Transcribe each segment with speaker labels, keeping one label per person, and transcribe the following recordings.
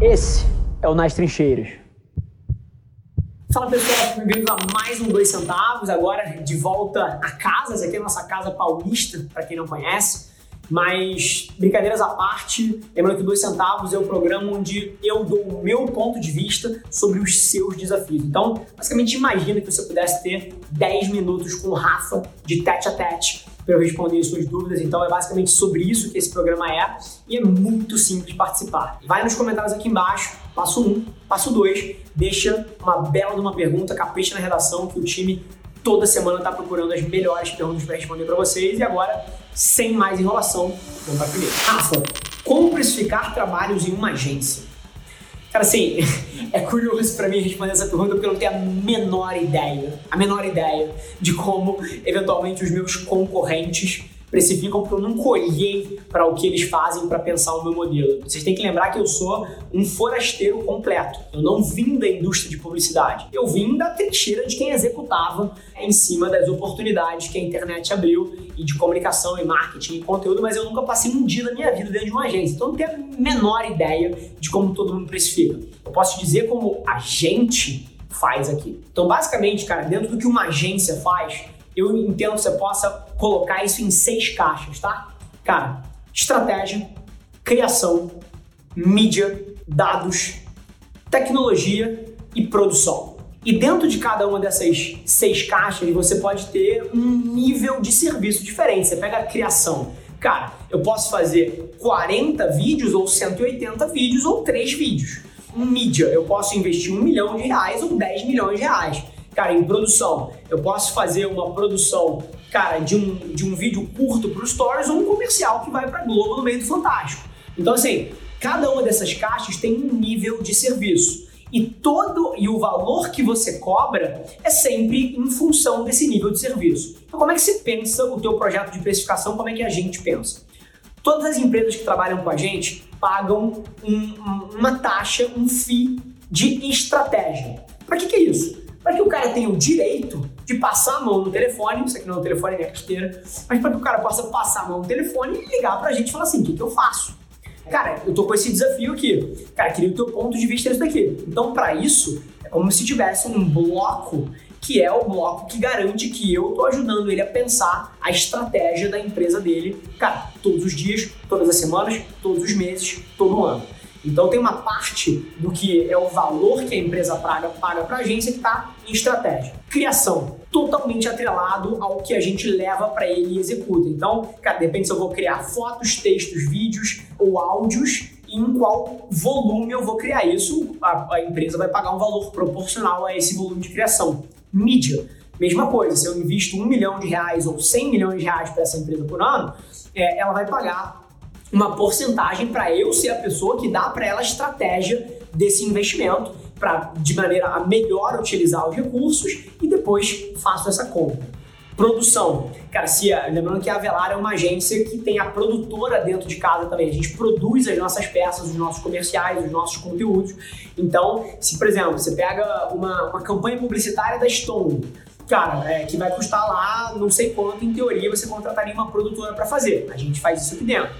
Speaker 1: Esse é o Nas Trincheiras.
Speaker 2: Fala pessoal, bem-vindos a mais um Dois Centavos, agora de volta a casa, essa aqui é a nossa casa paulista, para quem não conhece. Mas, brincadeiras à parte, lembrando que Dois Centavos é o programa onde eu dou o meu ponto de vista sobre os seus desafios. Então, basicamente, imagina que você pudesse ter 10 minutos com o Rafa de tete a tete para eu responder suas dúvidas. Então, é basicamente sobre isso que esse programa é e é muito simples participar. Vai nos comentários aqui embaixo, passo 1, um, passo 2, deixa uma bela de uma pergunta, capricha na redação que o time toda semana está procurando as melhores perguntas para responder para vocês. E agora, sem mais enrolação, vamos para a primeira. Rafa, como precificar trabalhos em uma agência? Cara, assim, é curioso para mim responder essa pergunta porque eu não tenho a menor ideia, a menor ideia de como eventualmente os meus concorrentes precificam porque eu não colhei para o que eles fazem para pensar o meu modelo. Vocês têm que lembrar que eu sou um forasteiro completo. Eu não vim da indústria de publicidade. Eu vim da trincheira de quem executava em cima das oportunidades que a internet abriu e de comunicação e marketing e conteúdo, mas eu nunca passei um dia da minha vida dentro de uma agência. Então eu não tenho a menor ideia de como todo mundo precifica. Eu posso dizer como a gente faz aqui. Então, basicamente, cara, dentro do que uma agência faz, eu entendo que você possa colocar isso em seis caixas, tá? Cara, estratégia, criação, mídia, dados, tecnologia e produção. E dentro de cada uma dessas seis caixas, você pode ter um nível de serviço diferente. Você pega a criação. Cara, eu posso fazer 40 vídeos ou 180 vídeos ou 3 vídeos. Mídia, eu posso investir um milhão de reais ou 10 milhões de reais. Cara, em produção, eu posso fazer uma produção, cara, de um, de um vídeo curto para os stories ou um comercial que vai para Globo no meio do Fantástico. Então, assim, cada uma dessas caixas tem um nível de serviço. E todo e o valor que você cobra é sempre em função desse nível de serviço. Então, como é que você pensa o teu projeto de precificação? Como é que a gente pensa? Todas as empresas que trabalham com a gente pagam um, uma taxa, um FII de estratégia. Para que, que é isso? Para que o cara tenha o direito de passar a mão no telefone, isso aqui não é um telefone, é carteira, mas para que o cara possa passar a mão no telefone e ligar para a gente e falar assim, o que, que eu faço? Cara, eu tô com esse desafio aqui. Cara, queria o teu ponto de vista nisso daqui. Então, para isso, é como se tivesse um bloco que é o bloco que garante que eu tô ajudando ele a pensar a estratégia da empresa dele, cara, todos os dias, todas as semanas, todos os meses, todo ano. Então tem uma parte do que é o valor que a empresa paga para a agência que está em estratégia. Criação, totalmente atrelado ao que a gente leva para ele e executa. Então, cara, depende se eu vou criar fotos, textos, vídeos ou áudios e em qual volume eu vou criar isso. A, a empresa vai pagar um valor proporcional a esse volume de criação. Mídia, mesma coisa. Se eu invisto um milhão de reais ou 100 milhões de reais para essa empresa por ano, é, ela vai pagar uma porcentagem para eu ser a pessoa que dá para ela a estratégia desse investimento para de maneira a melhor utilizar os recursos e depois faço essa compra. Produção. Cara, se, lembrando que a Avelar é uma agência que tem a produtora dentro de casa também. A gente produz as nossas peças, os nossos comerciais, os nossos conteúdos. Então, se, por exemplo, você pega uma, uma campanha publicitária da Stone, cara, é, que vai custar lá não sei quanto, em teoria, você contrataria uma produtora para fazer. A gente faz isso aqui dentro.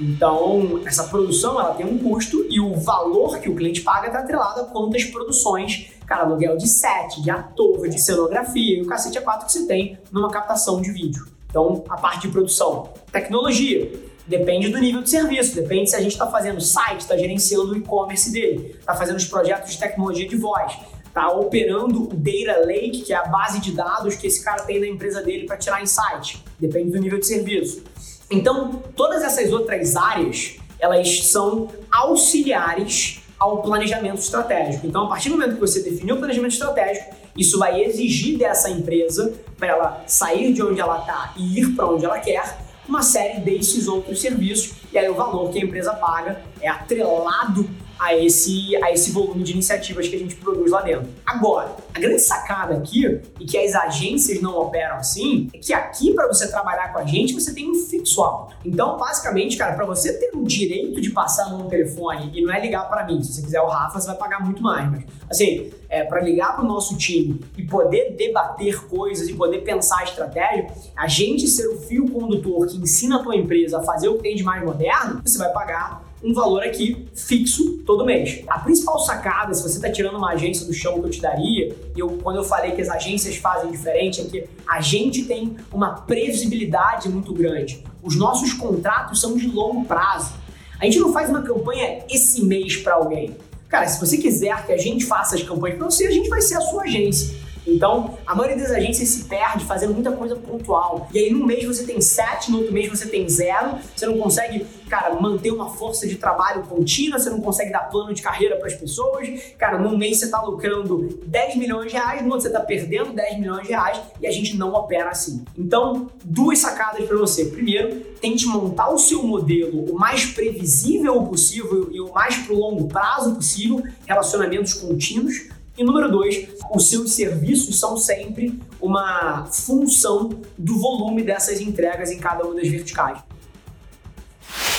Speaker 2: Então, essa produção ela tem um custo e o valor que o cliente paga está atrelado a quantas produções, cara, aluguel de set, de ator, de cenografia e o cacete a quatro que você tem numa captação de vídeo. Então, a parte de produção. Tecnologia. Depende do nível de serviço, depende se a gente está fazendo site, está gerenciando o e-commerce dele, está fazendo os projetos de tecnologia de voz, está operando o Data Lake, que é a base de dados que esse cara tem na empresa dele para tirar insight. Depende do nível de serviço. Então, todas essas outras áreas, elas são auxiliares ao planejamento estratégico. Então, a partir do momento que você definiu o planejamento estratégico, isso vai exigir dessa empresa para ela sair de onde ela está e ir para onde ela quer uma série desses outros serviços e aí o valor que a empresa paga é atrelado a esse, a esse volume de iniciativas que a gente produz lá dentro. Agora, a grande sacada aqui, e que as agências não operam assim, é que aqui, para você trabalhar com a gente, você tem um fixo alto. Então, basicamente, cara, para você ter o direito de passar no telefone e não é ligar para mim, se você quiser o Rafa, você vai pagar muito mais. Mas, assim, é, para ligar para o nosso time e poder debater coisas e poder pensar a estratégia, a gente ser o fio condutor que ensina a tua empresa a fazer o que tem de mais moderno, você vai pagar um valor aqui fixo todo mês. A principal sacada, se você está tirando uma agência do chão que eu te daria, e eu, quando eu falei que as agências fazem diferente, é que a gente tem uma previsibilidade muito grande. Os nossos contratos são de longo prazo. A gente não faz uma campanha esse mês para alguém. Cara, se você quiser que a gente faça as campanhas para você, a gente vai ser a sua agência. Então, a maioria das agências se perde fazendo muita coisa pontual. E aí, num mês você tem sete, no outro mês você tem zero. Você não consegue, cara, manter uma força de trabalho contínua, você não consegue dar plano de carreira para as pessoas. Cara, num mês você está lucrando 10 milhões de reais, no outro você está perdendo 10 milhões de reais e a gente não opera assim. Então, duas sacadas para você. Primeiro, tente montar o seu modelo o mais previsível possível e o mais pro longo prazo possível, relacionamentos contínuos e número dois, os seus serviços são sempre uma função do volume dessas entregas em cada uma das verticais.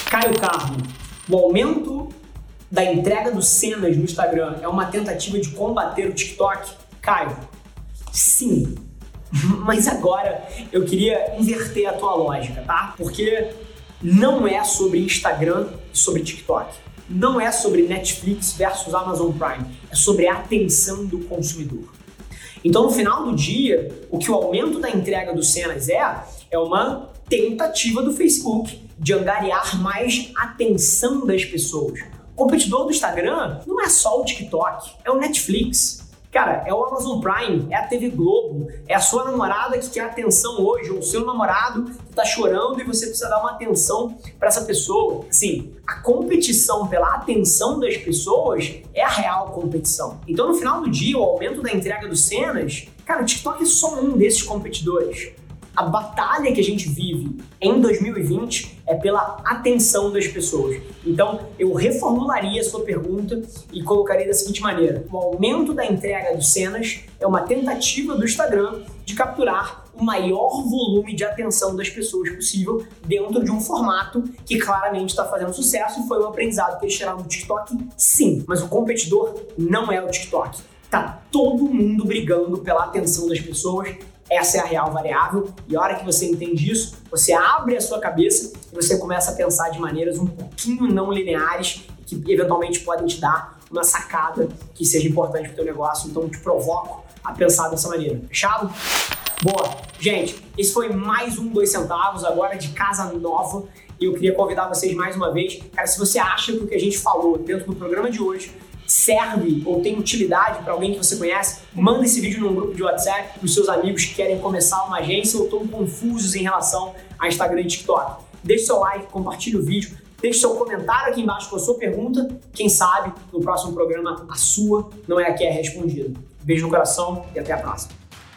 Speaker 2: Caio Carmo, o aumento da entrega dos cenas no Instagram é uma tentativa de combater o TikTok? Caio, sim. Mas agora eu queria inverter a tua lógica, tá? Porque não é sobre Instagram e sobre TikTok não é sobre Netflix versus Amazon Prime, é sobre a atenção do consumidor. Então, no final do dia, o que o aumento da entrega dos cenas é, é uma tentativa do Facebook de angariar mais atenção das pessoas. O competidor do Instagram não é só o TikTok, é o Netflix. Cara, é o Amazon Prime, é a TV Globo, é a sua namorada que quer atenção hoje, ou o seu namorado que tá chorando e você precisa dar uma atenção para essa pessoa. Assim, a competição pela atenção das pessoas é a real competição. Então, no final do dia, o aumento da entrega dos cenas, cara, o TikTok é só um desses competidores a batalha que a gente vive em 2020 é pela atenção das pessoas. Então, eu reformularia a sua pergunta e colocaria da seguinte maneira: o aumento da entrega dos cenas é uma tentativa do Instagram de capturar o maior volume de atenção das pessoas possível dentro de um formato que claramente está fazendo sucesso e foi um aprendizado que eles tiraram do TikTok, sim, mas o competidor não é o TikTok. Tá todo mundo brigando pela atenção das pessoas essa é a real variável e a hora que você entende isso, você abre a sua cabeça e você começa a pensar de maneiras um pouquinho não lineares que eventualmente podem te dar uma sacada que seja importante para o teu negócio. Então, te provoco a pensar dessa maneira. Fechado? Boa. Gente, esse foi mais um Dois Centavos, agora de casa nova. E eu queria convidar vocês mais uma vez. Cara, se você acha que o que a gente falou dentro do programa de hoje serve ou tem utilidade para alguém que você conhece, manda esse vídeo num grupo de WhatsApp para os seus amigos que querem começar uma agência ou estão confusos em relação a Instagram e TikTok. Deixe seu like, compartilhe o vídeo, deixe seu comentário aqui embaixo com a sua pergunta. Quem sabe no próximo programa a sua não é a que é respondida. Beijo no coração e até a próxima.